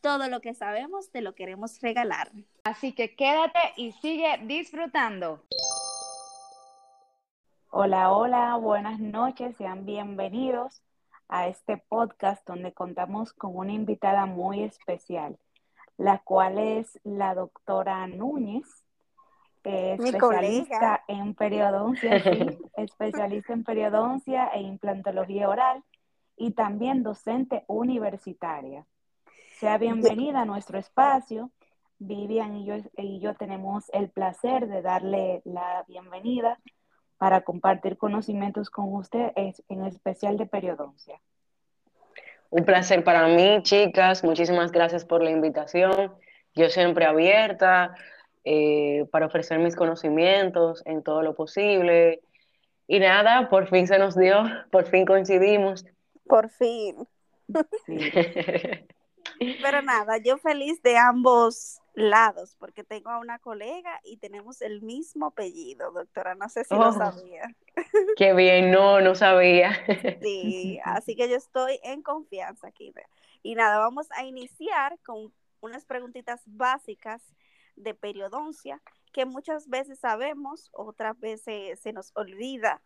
Todo lo que sabemos te lo queremos regalar. Así que quédate y sigue disfrutando. Hola, hola, buenas noches, sean bienvenidos a este podcast donde contamos con una invitada muy especial, la cual es la doctora Núñez, especialista en periodoncia, especialista en periodoncia e implantología oral y también docente universitaria. Sea bienvenida a nuestro espacio. Vivian y yo, y yo tenemos el placer de darle la bienvenida para compartir conocimientos con usted, en especial de periodoncia. Un placer para mí, chicas. Muchísimas gracias por la invitación. Yo siempre abierta eh, para ofrecer mis conocimientos en todo lo posible. Y nada, por fin se nos dio, por fin coincidimos. Por fin. Sí. Pero nada, yo feliz de ambos lados, porque tengo a una colega y tenemos el mismo apellido, doctora. No sé si lo oh. sabía. Qué bien, no, no sabía. Sí, así que yo estoy en confianza aquí. Y nada, vamos a iniciar con unas preguntitas básicas de periodoncia que muchas veces sabemos, otras veces se nos olvida.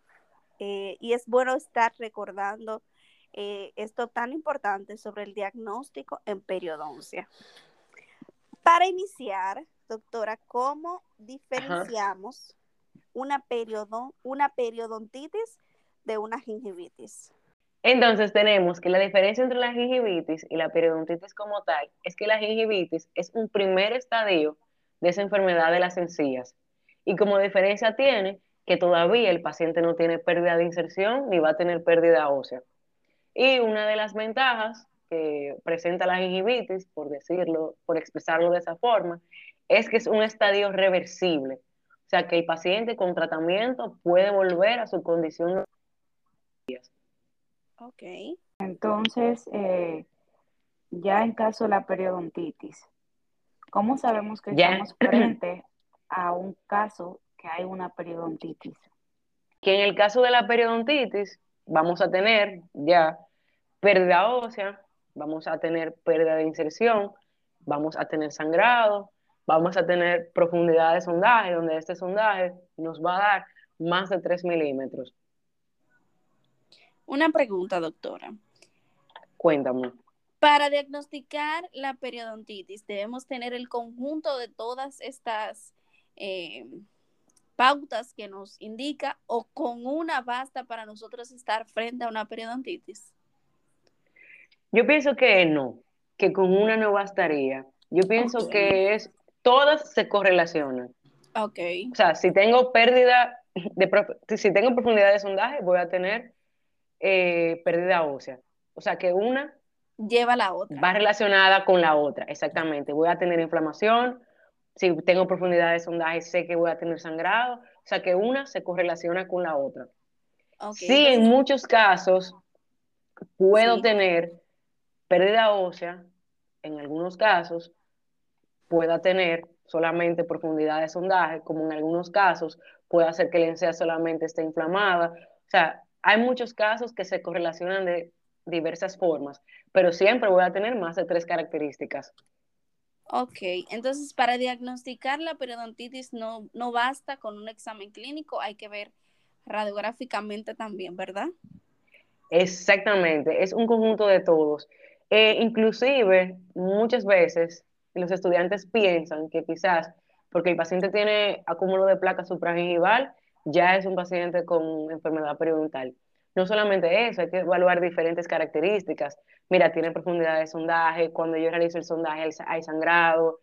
Eh, y es bueno estar recordando eh, esto tan importante sobre el diagnóstico en periodoncia. Para iniciar, doctora, ¿cómo diferenciamos una, una periodontitis de una gingivitis? Entonces tenemos que la diferencia entre la gingivitis y la periodontitis como tal es que la gingivitis es un primer estadio de esa enfermedad de las encías. Y como diferencia tiene que todavía el paciente no tiene pérdida de inserción ni va a tener pérdida ósea. Y una de las ventajas que presenta la gingivitis, por decirlo, por expresarlo de esa forma, es que es un estadio reversible. O sea, que el paciente con tratamiento puede volver a su condición. Ok. Entonces, eh, ya en caso de la periodontitis, ¿cómo sabemos que estamos frente a un caso que hay una periodontitis? Que en el caso de la periodontitis, vamos a tener ya pérdida ósea, vamos a tener pérdida de inserción, vamos a tener sangrado, vamos a tener profundidad de sondaje, donde este sondaje nos va a dar más de 3 milímetros. Una pregunta, doctora. Cuéntame. Para diagnosticar la periodontitis, debemos tener el conjunto de todas estas eh, pautas que nos indica o con una basta para nosotros estar frente a una periodontitis? Yo pienso que no, que con una no bastaría. Yo pienso que es, todas se correlacionan. Ok. O sea, si tengo pérdida, de, si tengo profundidad de sondaje, voy a tener eh, pérdida ósea. O sea, que una lleva la otra. Va relacionada con la otra, exactamente. Voy a tener inflamación, si tengo profundidad de sondaje, sé que voy a tener sangrado. O sea que una se correlaciona con la otra. sí, en muchos casos puedo tener pérdida ósea, en algunos casos pueda tener solamente profundidad de sondaje, como en algunos casos puede hacer que la encía solamente esté inflamada. O sea, hay muchos casos que se correlacionan de diversas formas, pero siempre voy a tener más de tres características. Ok, entonces para diagnosticar la periodontitis no, no basta con un examen clínico, hay que ver radiográficamente también, ¿verdad? Exactamente, es un conjunto de todos. Eh, inclusive, muchas veces los estudiantes piensan que quizás porque el paciente tiene acúmulo de placa supragingival, ya es un paciente con enfermedad periodontal. No solamente eso, hay que evaluar diferentes características. Mira, tiene profundidad de sondaje, cuando yo realizo el sondaje hay sangrado,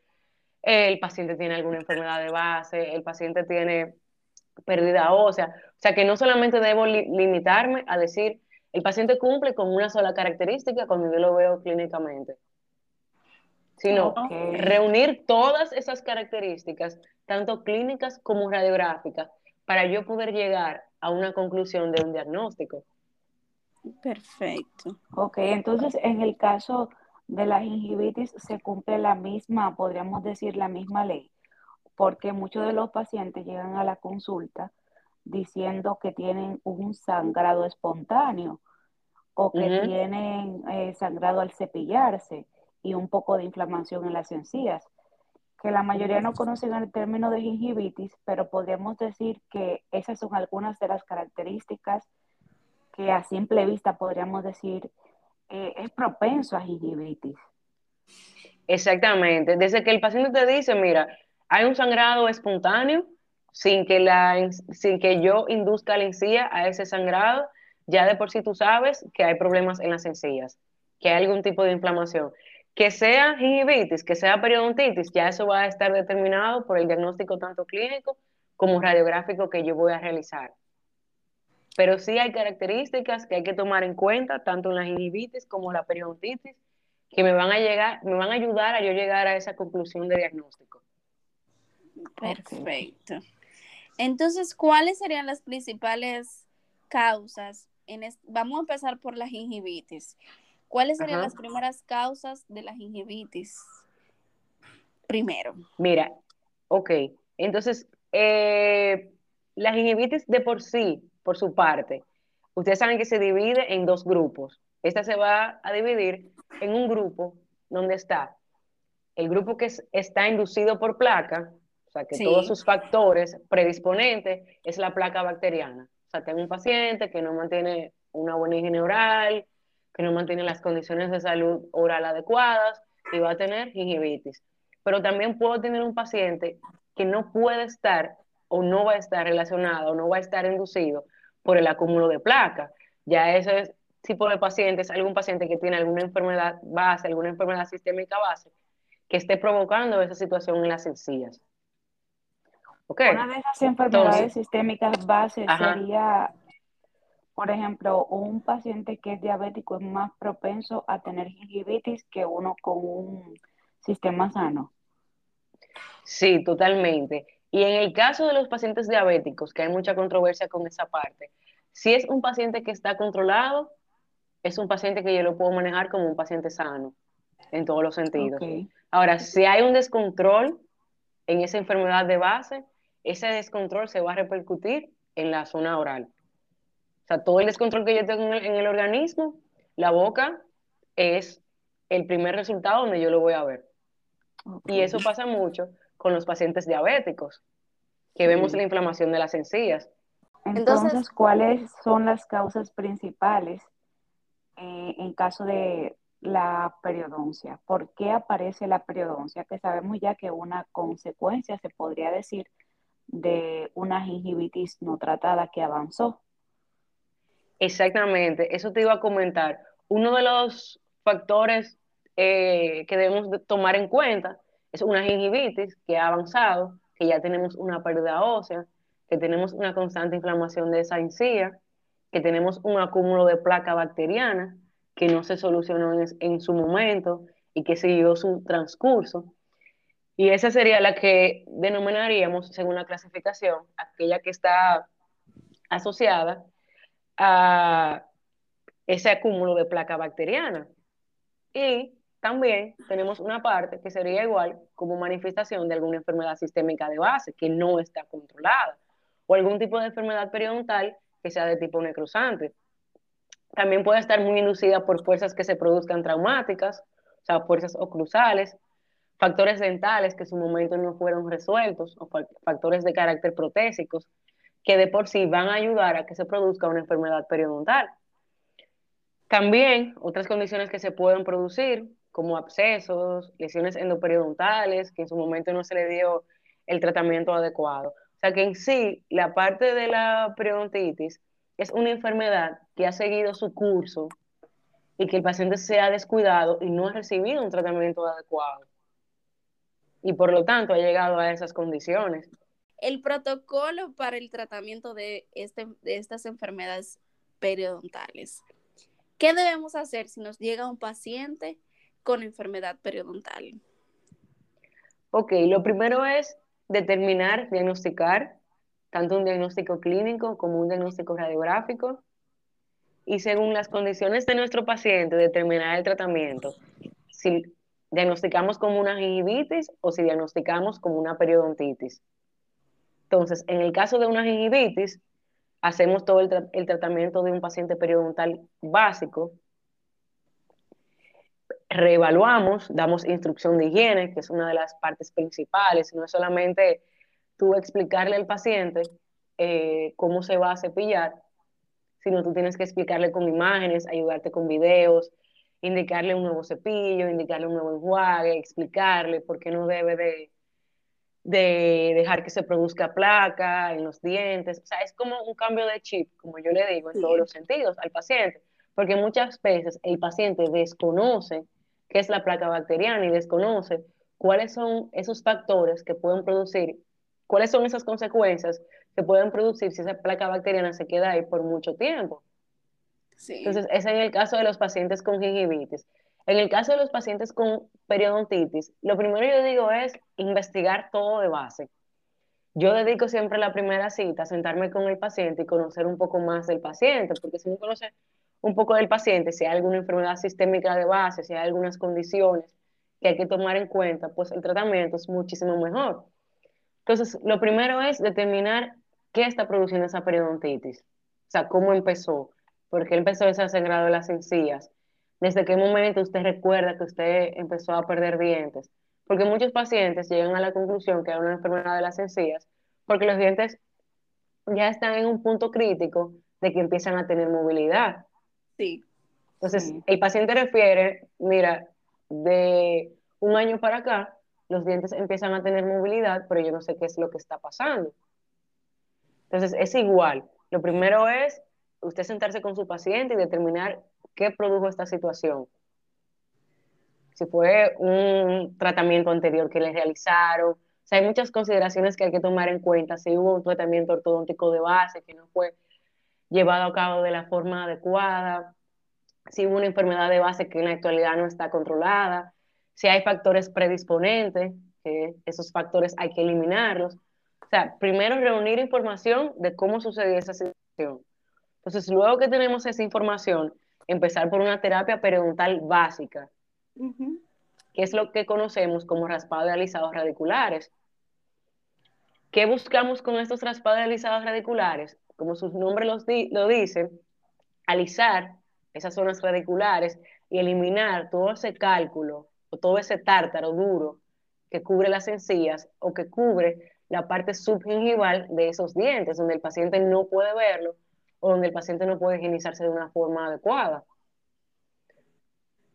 el paciente tiene alguna enfermedad de base, el paciente tiene pérdida ósea. O sea que no solamente debo limitarme a decir, el paciente cumple con una sola característica cuando yo lo veo clínicamente. sino reunir todas esas características, tanto clínicas como radiográficas, para yo poder llegar a una conclusión de un diagnóstico. Perfecto. Ok, entonces en el caso de la gingivitis se cumple la misma, podríamos decir la misma ley, porque muchos de los pacientes llegan a la consulta diciendo que tienen un sangrado espontáneo o que tienen eh, sangrado al cepillarse y un poco de inflamación en las encías, que la mayoría no conocen el término de gingivitis, pero podríamos decir que esas son algunas de las características que a simple vista podríamos decir eh, es propenso a gingivitis. Exactamente. Desde que el paciente te dice, mira, hay un sangrado espontáneo, sin que, la, sin que yo induzca la encía a ese sangrado, ya de por sí tú sabes que hay problemas en las encías, que hay algún tipo de inflamación. Que sea gingivitis, que sea periodontitis, ya eso va a estar determinado por el diagnóstico tanto clínico como radiográfico que yo voy a realizar. Pero sí hay características que hay que tomar en cuenta, tanto en la gingivitis como la periodontitis, que me van a llegar, me van a ayudar a yo llegar a esa conclusión de diagnóstico. Perfecto. Entonces, ¿cuáles serían las principales causas? En Vamos a empezar por la gingivitis. ¿Cuáles serían las primeras causas de la gingivitis? Primero. Mira, ok. Entonces, eh, la gingivitis de por sí por su parte, ustedes saben que se divide en dos grupos. Esta se va a dividir en un grupo donde está el grupo que está inducido por placa, o sea, que todos sus factores predisponentes es la placa bacteriana. O sea, tengo un paciente que no mantiene una buena higiene oral, que no mantiene las condiciones de salud oral adecuadas y va a tener gingivitis. Pero también puedo tener un paciente que no puede estar o no va a estar relacionado o no va a estar inducido por el acúmulo de placa. Ya ese tipo de paciente es algún paciente que tiene alguna enfermedad base, alguna enfermedad sistémica base, que esté provocando esa situación en las encías. Una de esas enfermedades sistémicas bases sería, por ejemplo, un paciente que es diabético es más propenso a tener gingivitis que uno con un sistema sano. Sí, totalmente. Y en el caso de los pacientes diabéticos, que hay mucha controversia con esa parte, si es un paciente que está controlado, es un paciente que yo lo puedo manejar como un paciente sano, en todos los sentidos. Ahora, si hay un descontrol en esa enfermedad de base, ese descontrol se va a repercutir en la zona oral. O sea, todo el descontrol que yo tengo en el, organismo, la boca es el primer resultado donde yo lo voy a ver. Y eso pasa mucho con los pacientes diabéticos, que vemos la inflamación de las encías. Entonces, ¿cuáles son las causas principales eh, en caso de la periodoncia? ¿Por qué aparece la periodoncia? Que sabemos ya que una consecuencia, se podría decir, de una gingivitis no tratada que avanzó. Exactamente, eso te iba a comentar. Uno de los factores eh, que debemos tomar en cuenta es una gingivitis que ha avanzado, que ya tenemos una pérdida ósea, que tenemos una constante inflamación de esa encía, que tenemos un acúmulo de placa bacteriana que no se solucionó en, su momento y que siguió su transcurso. Y esa sería la que denominaríamos, según la clasificación, aquella que está asociada a ese acúmulo de placa bacteriana. Y también tenemos una parte que sería igual como manifestación de alguna enfermedad sistémica de base que no está controlada o algún tipo de enfermedad periodontal que sea de tipo necrosante. También puede estar muy inducida por fuerzas que se produzcan traumáticas, o sea, fuerzas oclusales, factores dentales que en su momento no fueron resueltos, o factores de carácter protésicos, que de por sí van a ayudar a que se produzca una enfermedad periodontal. También otras condiciones que se pueden producir como abscesos, lesiones endoperidontales, que en su momento no se le dio el tratamiento adecuado. O sea que en sí, la parte de la periodontitis es una enfermedad que ha seguido su curso y que el paciente se ha descuidado y no ha recibido un tratamiento adecuado. Y por lo tanto ha llegado a esas condiciones. El protocolo para el tratamiento de, este, de estas enfermedades periodontales. ¿Qué debemos hacer si nos llega un paciente con enfermedad periodontal? Ok, lo primero es determinar, diagnosticar, tanto un diagnóstico clínico como un diagnóstico radiográfico, y según las condiciones de nuestro paciente, determinar el tratamiento. Si diagnosticamos como una gingivitis o si diagnosticamos como una periodontitis. Entonces, en el caso de una gingivitis, hacemos todo el, el tratamiento de un paciente periodontal básico, reevaluamos, damos instrucción de higiene, que es una de las partes principales, no es solamente tú explicarle al paciente eh, cómo se va a cepillar, sino tú tienes que explicarle con imágenes, ayudarte con videos, indicarle un nuevo cepillo, indicarle un nuevo enjuague, explicarle por qué no debe de, de dejar que se produzca placa en los dientes. O sea, es como un cambio de chip, como yo le digo, en todos los sentidos al paciente, porque muchas veces el paciente desconoce qué es la placa bacteriana y desconoce cuáles son esos factores que pueden producir, cuáles son esas consecuencias que pueden producir si esa placa bacteriana se queda ahí por mucho tiempo. Entonces, es en el caso de los pacientes con gingivitis. En el caso de los pacientes con periodontitis, lo primero yo digo es investigar todo de base. Yo dedico siempre la primera cita a sentarme con el paciente y conocer un poco más del paciente, porque si uno conoce un poco del paciente, si hay alguna enfermedad sistémica de base, si hay algunas condiciones que hay que tomar en cuenta, pues el tratamiento es muchísimo mejor. Entonces, lo primero es determinar qué está produciendo esa periodontitis, o sea, cómo empezó, por qué empezó ese sangrado de las encías, desde qué momento usted recuerda que usted empezó a perder dientes, porque muchos pacientes llegan a la conclusión que hay una enfermedad de las encías, porque los dientes ya están en un punto crítico de que empiezan a tener movilidad. Sí. Entonces, el paciente refiere, mira, de un año para acá, los dientes empiezan a tener movilidad, pero yo no sé qué es lo que está pasando. Entonces, es igual. Lo primero es usted sentarse con su paciente y determinar qué produjo esta situación. Si fue un tratamiento anterior que le realizaron. O sea, hay muchas consideraciones que hay que tomar en cuenta. Si hubo un tratamiento ortodóntico de base que no fue llevado a cabo de la forma adecuada, si hubo una enfermedad de base que en la actualidad no está controlada, si hay factores predisponentes, que esos factores hay que eliminarlos. O sea, primero reunir información de cómo sucedió esa situación. Entonces, luego que tenemos esa información, empezar por una terapia periodontal básica, que es lo que conocemos como raspado de alisados radiculares. ¿Qué buscamos con estos raspados de alisados radiculares? como su nombre lo dice, alisar esas zonas radiculares y eliminar todo ese cálculo o todo ese tártaro duro que cubre las encías o que cubre la parte subgingival de esos dientes, donde el paciente no puede verlo o donde el paciente no puede higienizarse de una forma adecuada.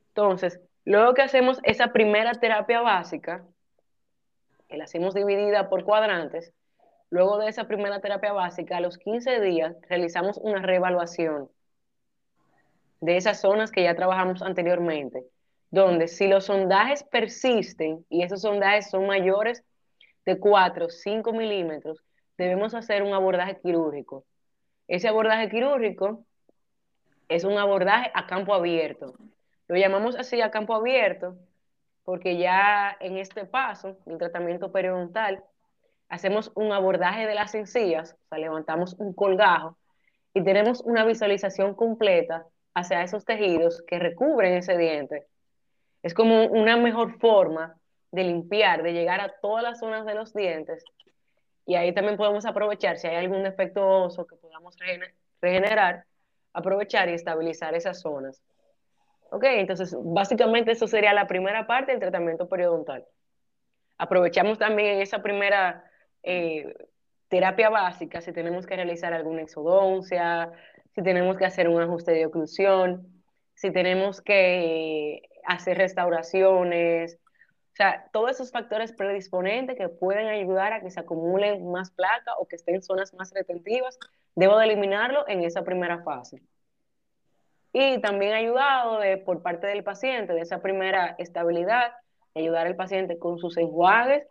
Entonces, luego que hacemos esa primera terapia básica, que la hacemos dividida por cuadrantes, Luego de esa primera terapia básica, a los 15 días realizamos una reevaluación de esas zonas que ya trabajamos anteriormente, donde si los sondajes persisten y esos sondajes son mayores de 4 o 5 milímetros, debemos hacer un abordaje quirúrgico. Ese abordaje quirúrgico es un abordaje a campo abierto. Lo llamamos así a campo abierto porque ya en este paso, el tratamiento periodontal, hacemos un abordaje de las encías, o sea, levantamos un colgajo y tenemos una visualización completa hacia esos tejidos que recubren ese diente. Es como una mejor forma de limpiar, de llegar a todas las zonas de los dientes. Y ahí también podemos aprovechar, si hay algún defecto oso que podamos regenerar, aprovechar y estabilizar esas zonas. Ok, entonces básicamente eso sería la primera parte del tratamiento periodontal. Aprovechamos también esa primera eh, terapia básica, si tenemos que realizar alguna exodoncia, si tenemos que hacer un ajuste de oclusión, si tenemos que hacer restauraciones, o sea, todos esos factores predisponentes que pueden ayudar a que se acumulen más placa o que estén en zonas más retentivas, debo de eliminarlo en esa primera fase. Y también ayudado de, por parte del paciente, de esa primera estabilidad, ayudar al paciente con sus enjuagues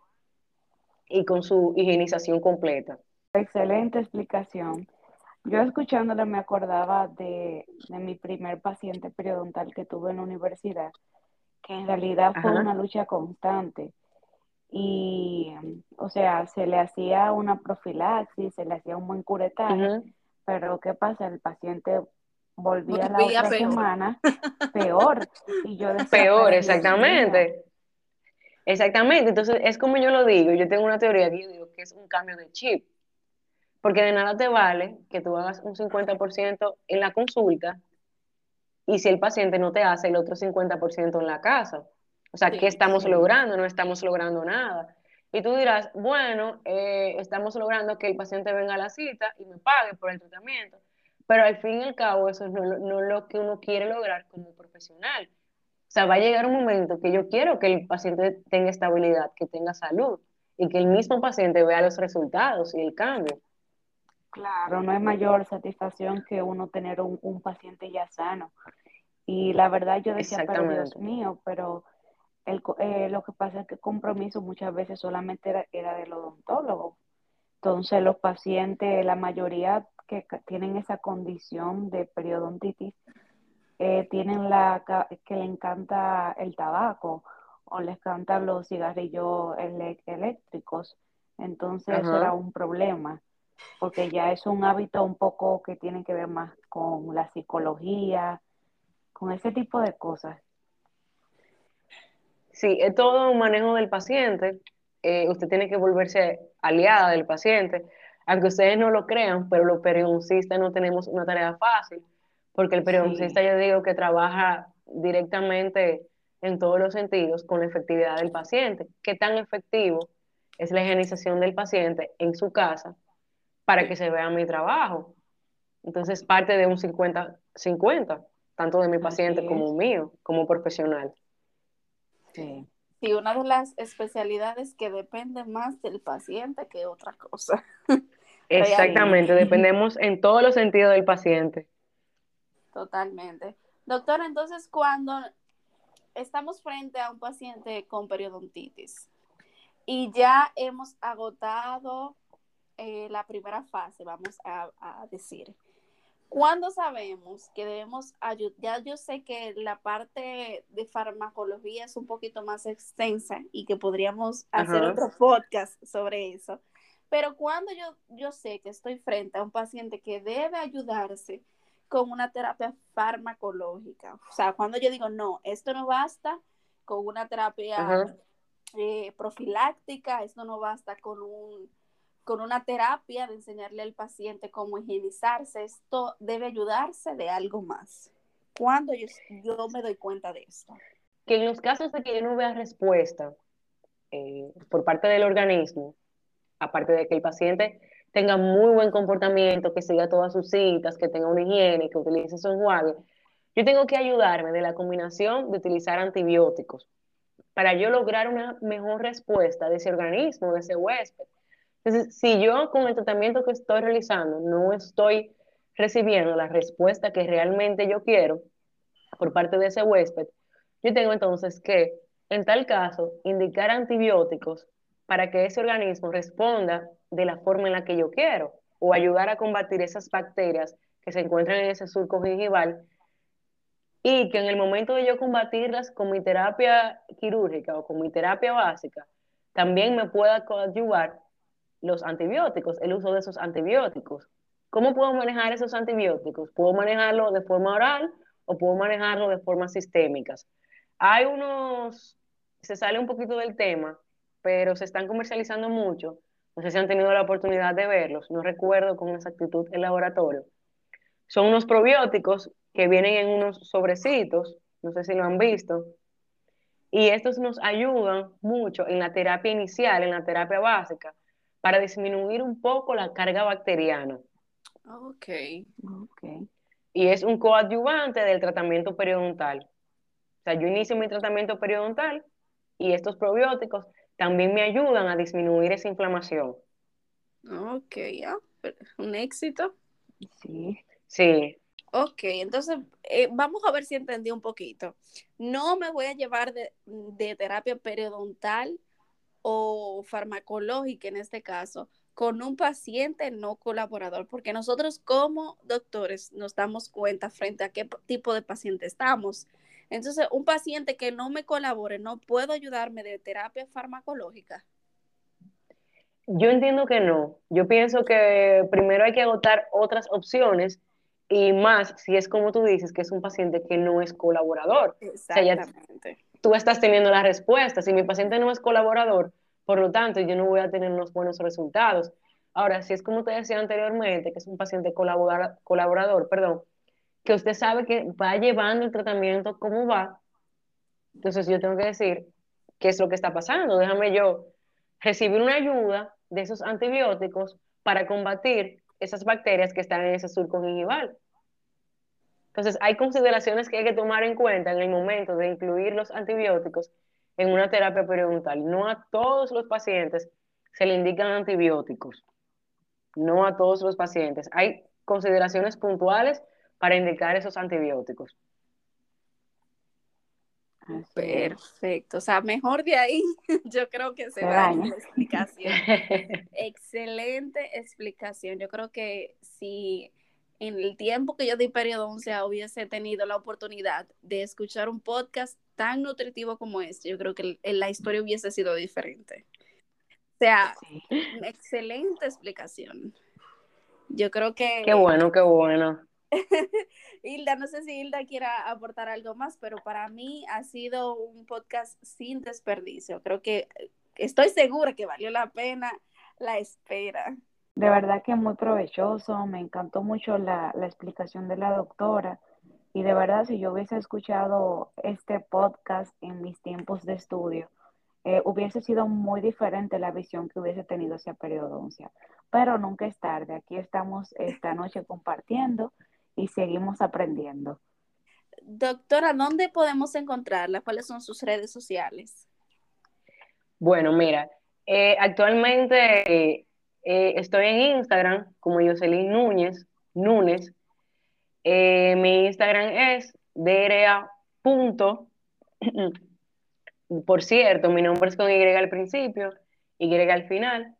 y con su higienización completa. Excelente explicación. Yo escuchándole me acordaba de, mi primer paciente periodontal que tuve en la universidad, que en realidad fue una lucha constante. y, o sea, se le hacía una profilaxis, se le hacía un buen curetaje, pero ¿qué pasa? El paciente volvía, la otra semana peor. Y yo peor, exactamente. Exactamente, entonces es como yo lo digo, yo tengo una teoría que yo digo que es un cambio de chip, porque de nada te vale que tú hagas un 50% en la consulta y si el paciente no te hace el otro 50% en la casa. O sea, ¿qué estamos logrando? No estamos logrando nada. Y tú dirás, bueno, eh, estamos logrando que el paciente venga a la cita y me pague por el tratamiento, pero al fin y al cabo eso no, no es lo que uno quiere lograr como profesional. O sea, va a llegar un momento que yo quiero que el paciente tenga estabilidad, que tenga salud y que el mismo paciente vea los resultados y el cambio. Claro, no es mayor satisfacción que uno tener un, un paciente ya sano. Y la verdad yo decía, pero Dios mío, pero el, eh, lo que pasa es que el compromiso muchas veces solamente era, era del odontólogo. Entonces los pacientes, la mayoría que tienen esa condición de periodontitis, eh, tienen la que le encanta el tabaco o les encantan los cigarrillos eléctricos. Entonces eso era un problema, porque ya es un hábito un poco que tiene que ver más con la psicología, con ese tipo de cosas. Sí, es todo un manejo del paciente. Eh, usted tiene que volverse aliada del paciente. Aunque ustedes no lo crean, pero los periodoncistas no tenemos una tarea fácil, porque el periodoncista, yo digo que trabaja directamente en todos los sentidos con la efectividad del paciente. ¿Qué tan efectivo es la higienización del paciente en su casa para que se vea mi trabajo? Entonces, parte de un 50-50, tanto de mi paciente como mío, como profesional. Sí. Sí, una de las especialidades que depende más del paciente que otra cosa. Exactamente, dependemos en todos los sentidos del paciente. Totalmente. Doctor, entonces cuando estamos frente a un paciente con periodontitis y ya hemos agotado eh, la primera fase, vamos a, a decir, ¿Cuándo sabemos que debemos ayudar? Ya yo sé que la parte de farmacología es un poquito más extensa y que podríamos hacer otro podcast sobre eso. Pero cuando yo, yo sé que estoy frente a un paciente que debe ayudarse con una terapia farmacológica, o sea, cuando yo digo, no, esto no basta con una terapia eh, profiláctica, esto no basta con un con una terapia de enseñarle al paciente cómo higienizarse, esto debe ayudarse de algo más. ¿Cuándo yo, me doy cuenta de esto? Que en los casos de que no vea respuesta eh, por parte del organismo, aparte de que el paciente tenga muy buen comportamiento, que siga todas sus citas, que tenga una higiene, que utilice su enjuague, yo tengo que ayudarme de la combinación de utilizar antibióticos para yo lograr una mejor respuesta de ese organismo, de ese huésped. Entonces, si yo con el tratamiento que estoy realizando no estoy recibiendo la respuesta que realmente yo quiero por parte de ese huésped, yo tengo entonces que, en tal caso, indicar antibióticos para que ese organismo responda de la forma en la que yo quiero o ayudar a combatir esas bacterias que se encuentran en ese surco gingival y que en el momento de yo combatirlas con mi terapia quirúrgica o con mi terapia básica, también me pueda coadyuvar los antibióticos, el uso de esos antibióticos. ¿Cómo puedo manejar esos antibióticos? ¿Puedo manejarlo de forma oral o puedo manejarlo de forma sistémicas? Hay unos, se sale un poquito del tema, pero se están comercializando mucho. No sé si han tenido la oportunidad de verlos, no recuerdo con exactitud el laboratorio. Son unos probióticos que vienen en unos sobrecitos, no sé si lo han visto, y estos nos ayudan mucho en la terapia inicial, en la terapia básica, para disminuir un poco la carga bacteriana. Ok. okay. Y es un coadyuvante del tratamiento periodontal. O sea, yo inicio mi tratamiento periodontal y estos probióticos también me ayudan a disminuir esa inflamación. Ok, ya, un éxito. Sí. Sí. Ok, entonces eh, vamos a ver si entendí un poquito. No me voy a llevar de, de terapia periodontal o farmacológica en este caso con un paciente no colaborador, porque nosotros como doctores nos damos cuenta frente a qué tipo de paciente estamos. Entonces, un paciente que no me colabore, ¿no puedo ayudarme de terapia farmacológica? Yo entiendo que no. Yo pienso que primero hay que agotar otras opciones y más si es como tú dices, que es un paciente que no es colaborador. Exactamente. Tú estás teniendo la respuesta. Si mi paciente no es colaborador, por lo tanto, yo no voy a tener unos buenos resultados. Ahora, si es como te decía anteriormente, que es un paciente colaborador, perdón, que usted sabe que va llevando el tratamiento como va, entonces yo tengo que decir qué es lo que está pasando. Déjame yo recibir una ayuda de esos antibióticos para combatir esas bacterias que están en ese surco gingival. Entonces, hay consideraciones que hay que tomar en cuenta en el momento de incluir los antibióticos en una terapia periodontal. No a todos los pacientes se le indican antibióticos. No a todos los pacientes. Hay consideraciones puntuales para indicar esos antibióticos. Perfecto, o sea, mejor de ahí, yo creo que se va la explicación. Excelente explicación. Yo creo que si en el tiempo que yo di periodoncia hubiese tenido la oportunidad de escuchar un podcast tan nutritivo como este, yo creo que la historia hubiese sido diferente. O sea, excelente explicación. Yo creo que... Qué bueno, qué bueno. Hilda, no sé si Hilda quiera aportar algo más, pero para mí ha sido un podcast sin desperdicio. Creo que estoy segura que valió la pena la espera. De verdad que muy provechoso, me encantó mucho la, explicación de la doctora y de verdad si yo hubiese escuchado este podcast en mis tiempos de estudio, eh, hubiese sido muy diferente la visión que hubiese tenido hacia periodoncia. Pero nunca es tarde, aquí estamos esta noche compartiendo y seguimos aprendiendo. Doctora, ¿dónde podemos encontrarla? ¿Cuáles son sus redes sociales? Bueno, mira, eh, actualmente eh, estoy en Instagram como Jocelyn Núñez, Núñez. Eh, mi Instagram es DRA. Por cierto, mi nombre es con Y al principio, Y al final.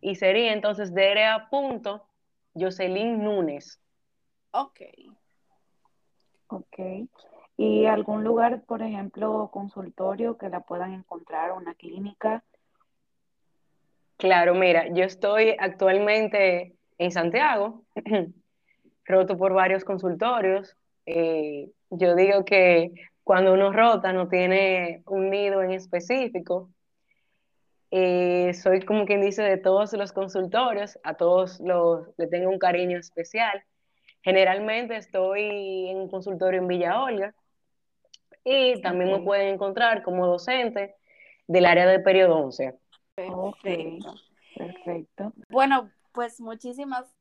Y sería entonces DRA. Jocelyn Núñez. Ok. Ok. ¿Y algún lugar, por ejemplo, consultorio que la puedan encontrar, una clínica? Claro, mira, yo estoy actualmente en Santiago, roto por varios consultorios. Eh, yo digo que cuando uno rota no tiene un nido en específico. Eh, soy como quien dice de todos los consultorios, a todos los, le tengo un cariño especial. Generalmente estoy en un consultorio en Villa Olga y también me pueden encontrar como docente del área de periodoncia. Perfecto. Perfecto. Bueno, pues muchísimas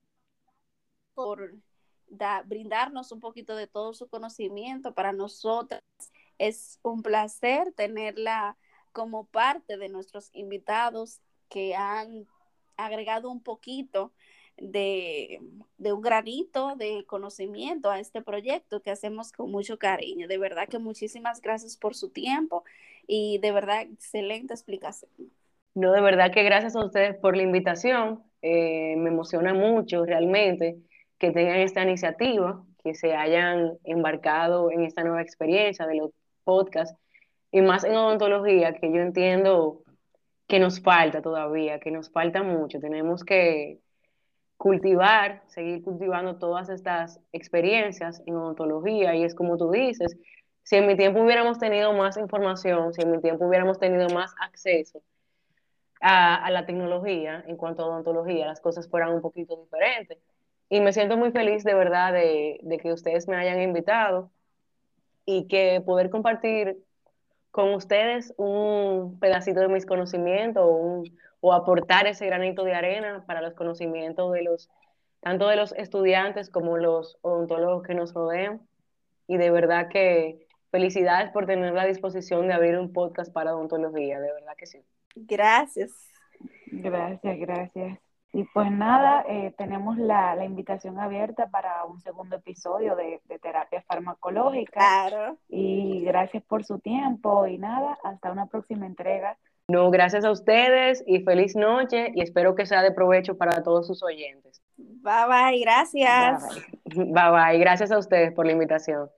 por brindarnos un poquito de todo su conocimiento para nosotras. Es un placer tenerla como parte de nuestros invitados que han agregado un poquito de, de, un granito de conocimiento a este proyecto que hacemos con mucho cariño. De verdad que muchísimas gracias por su tiempo y de verdad excelente explicación. No, de verdad que gracias a ustedes por la invitación. Eh, me emociona mucho realmente que tengan esta iniciativa, que se hayan embarcado en esta nueva experiencia de los podcasts y más en odontología, que yo entiendo que nos falta todavía, que nos falta mucho. Tenemos que cultivar, seguir cultivando todas estas experiencias en odontología y es como tú dices, si en mi tiempo hubiéramos tenido más información, si en mi tiempo hubiéramos tenido más acceso, a, la tecnología en cuanto a odontología, las cosas fueran un poquito diferentes. Y me siento muy feliz de verdad de, que ustedes me hayan invitado y que poder compartir con ustedes un pedacito de mis conocimientos o aportar ese granito de arena para los conocimientos de los, tanto de los estudiantes como los odontólogos que nos rodean. Y de verdad que felicidades por tener la disposición de abrir un podcast para odontología, de verdad que sí. Gracias. Gracias, gracias. Y pues nada, eh, tenemos la, invitación abierta para un segundo episodio de, de, terapia farmacológica. Claro. Y gracias por su tiempo y nada, hasta una próxima entrega. No, gracias a ustedes y feliz noche y espero que sea de provecho para todos sus oyentes. Bye bye, gracias. Bye bye, bye, bye. gracias a ustedes por la invitación.